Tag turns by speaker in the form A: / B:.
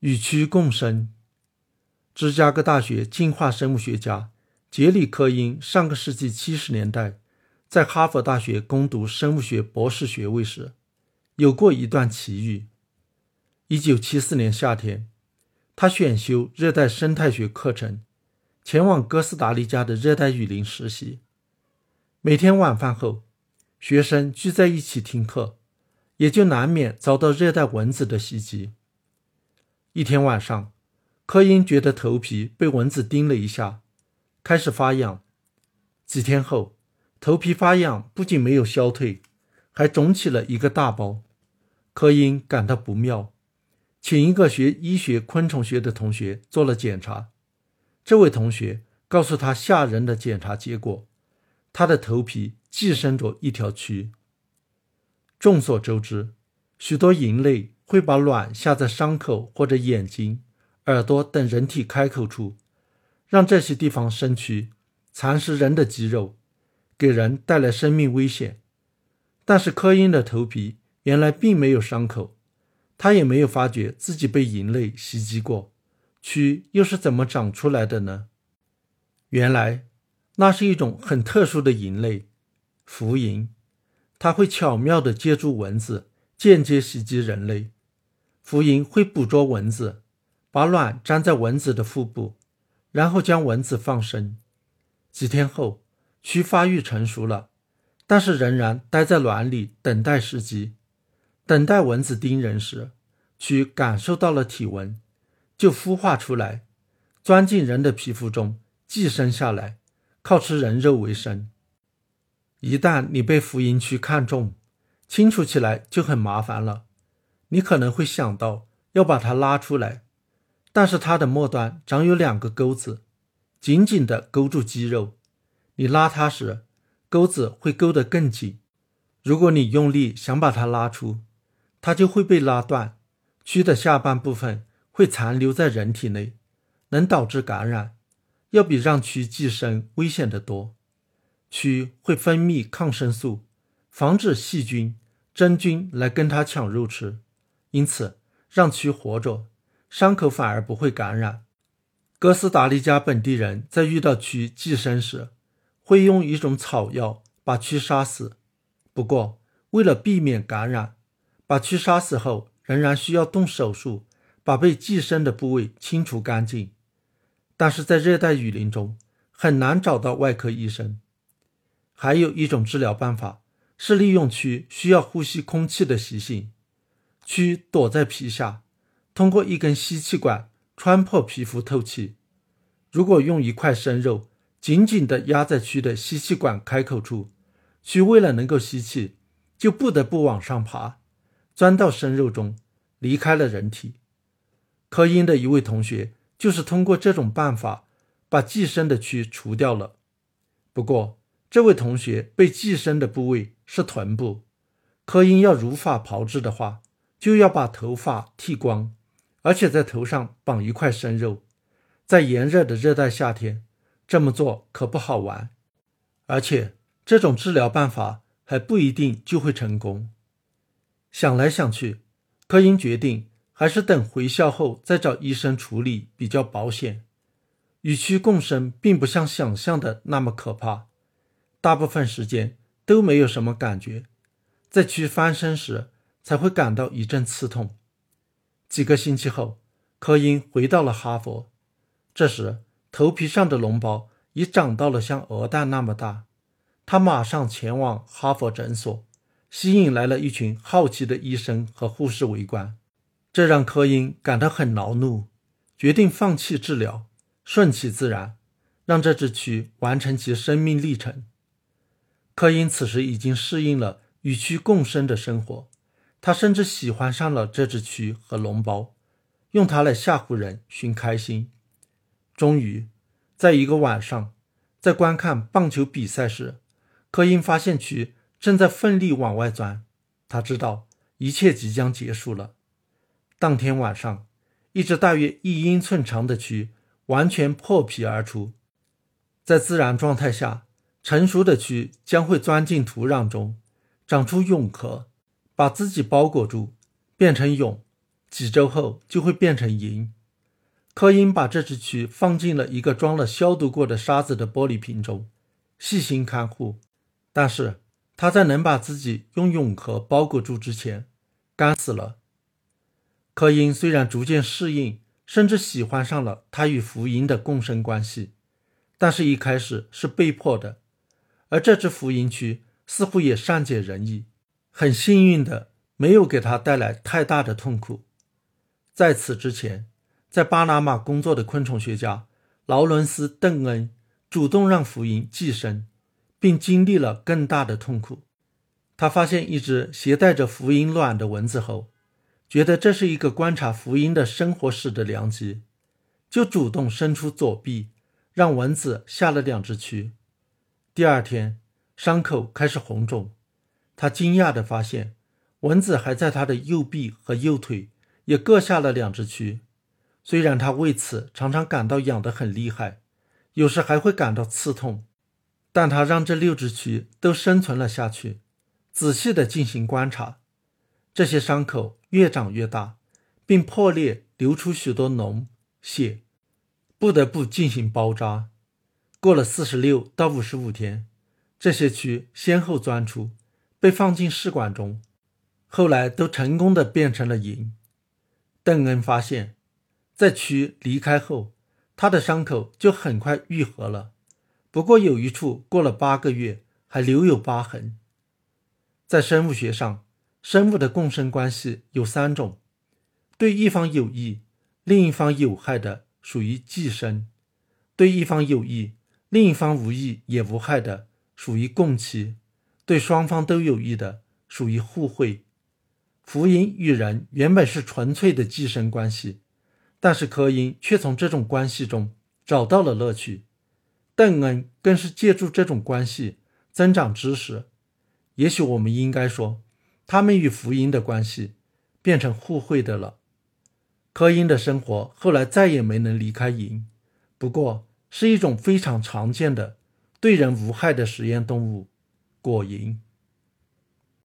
A: 与蛆共生。芝加哥大学进化生物学家杰里·科因上个世纪七十年代在哈佛大学攻读生物学博士学位时，有过一段奇遇。一九七四年夏天，他选修热带生态学课程，前往哥斯达黎加的热带雨林实习。每天晚饭后，学生聚在一起听课，也就难免遭到热带蚊子的袭击。一天晚上，科因觉得头皮被蚊子叮了一下，开始发痒。几天后，头皮发痒不仅没有消退，还肿起了一个大包。科因感到不妙。请一个学医学昆虫学的同学做了检查，这位同学告诉他吓人的检查结果：他的头皮寄生着一条蛆。众所周知，许多蝇类会把卵下在伤口或者眼睛、耳朵等人体开口处，让这些地方生蛆，蚕食人的肌肉，给人带来生命危险。但是科因的头皮原来并没有伤口。他也没有发觉自己被蝇类袭击过，蛆又是怎么长出来的呢？原来，那是一种很特殊的蝇类——浮蝇，它会巧妙地借助蚊子间接袭击人类。浮蝇会捕捉蚊子，把卵粘在蚊子的腹部，然后将蚊子放生。几天后，蛆发育成熟了，但是仍然待在卵里等待时机。等待蚊子叮人时，蛆感受到了体温，就孵化出来，钻进人的皮肤中寄生下来，靠吃人肉为生。一旦你被浮蝇蛆看中，清除起来就很麻烦了。你可能会想到要把它拉出来，但是它的末端长有两个钩子，紧紧地勾住肌肉。你拉它时，钩子会勾得更紧。如果你用力想把它拉出，它就会被拉断，蛆的下半部分会残留在人体内，能导致感染，要比让蛆寄生危险得多。蛆会分泌抗生素，防止细菌、真菌来跟它抢肉吃，因此让蛆活着，伤口反而不会感染。哥斯达黎加本地人在遇到蛆寄生时，会用一种草药把蛆杀死，不过为了避免感染。把蛆杀死后，仍然需要动手术把被寄生的部位清除干净。但是在热带雨林中很难找到外科医生。还有一种治疗办法是利用蛆需要呼吸空气的习性，蛆躲在皮下，通过一根吸气管穿破皮肤透气。如果用一块生肉紧紧地压在蛆的吸气管开口处，蛆为了能够吸气，就不得不往上爬。钻到生肉中，离开了人体。科因的一位同学就是通过这种办法把寄生的蛆除掉了。不过，这位同学被寄生的部位是臀部。科因要如法炮制的话，就要把头发剃光，而且在头上绑一块生肉。在炎热的热带夏天，这么做可不好玩。而且，这种治疗办法还不一定就会成功。想来想去，科因决定还是等回校后再找医生处理比较保险。与蛆共生并不像想象的那么可怕，大部分时间都没有什么感觉，在蛆翻身时才会感到一阵刺痛。几个星期后，科因回到了哈佛，这时头皮上的脓包已长到了像鹅蛋那么大，他马上前往哈佛诊所。吸引来了一群好奇的医生和护士围观，这让科因感到很恼怒，决定放弃治疗，顺其自然，让这只蛆完成其生命历程。科因此时已经适应了与蛆共生的生活，他甚至喜欢上了这只蛆和脓包，用它来吓唬人寻开心。终于，在一个晚上，在观看棒球比赛时，科因发现蛆。正在奋力往外钻，他知道一切即将结束了。当天晚上，一只大约一英寸长的蛆完全破皮而出。在自然状态下，成熟的蛆将会钻进土壤中，长出蛹壳，把自己包裹住，变成蛹，几周后就会变成银。科因把这只蛆放进了一个装了消毒过的沙子的玻璃瓶中，细心看护。但是他在能把自己用蛹壳包裹住之前，干死了。科因虽然逐渐适应，甚至喜欢上了他与福音的共生关系，但是一开始是被迫的。而这只福音蛆似乎也善解人意，很幸运的没有给他带来太大的痛苦。在此之前，在巴拿马工作的昆虫学家劳伦斯·邓恩主动让福音寄生，并经历了更大的痛苦。他发现一只携带着福音卵的蚊子后，觉得这是一个观察福音的生活史的良机，就主动伸出左臂，让蚊子下了两只蛆。第二天，伤口开始红肿，他惊讶地发现，蚊子还在他的右臂和右腿也各下了两只蛆。虽然他为此常常感到痒得很厉害，有时还会感到刺痛，但他让这六只蛆都生存了下去，仔细地进行观察。这些伤口越长越大，并破裂，流出许多脓血，不得不进行包扎。过了四十六到五十五天，这些蛆先后钻出，被放进试管中，后来都成功的变成了银。邓恩发现。在蛆离开后，他的伤口就很快愈合了。不过有一处过了八个月还留有疤痕。在生物学上，生物的共生关系有三种：对一方有益、另一方有害的属于寄生；对一方有益、另一方无益也无害的属于共栖；对双方都有益的属于互惠。福音与人原本是纯粹的寄生关系。但是科因却从这种关系中找到了乐趣，邓恩更是借助这种关系增长知识。也许我们应该说，他们与福音的关系变成互惠的了。科因的生活后来再也没能离开营，不过是一种非常常见的、对人无害的实验动物——过瘾。